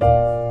嗯。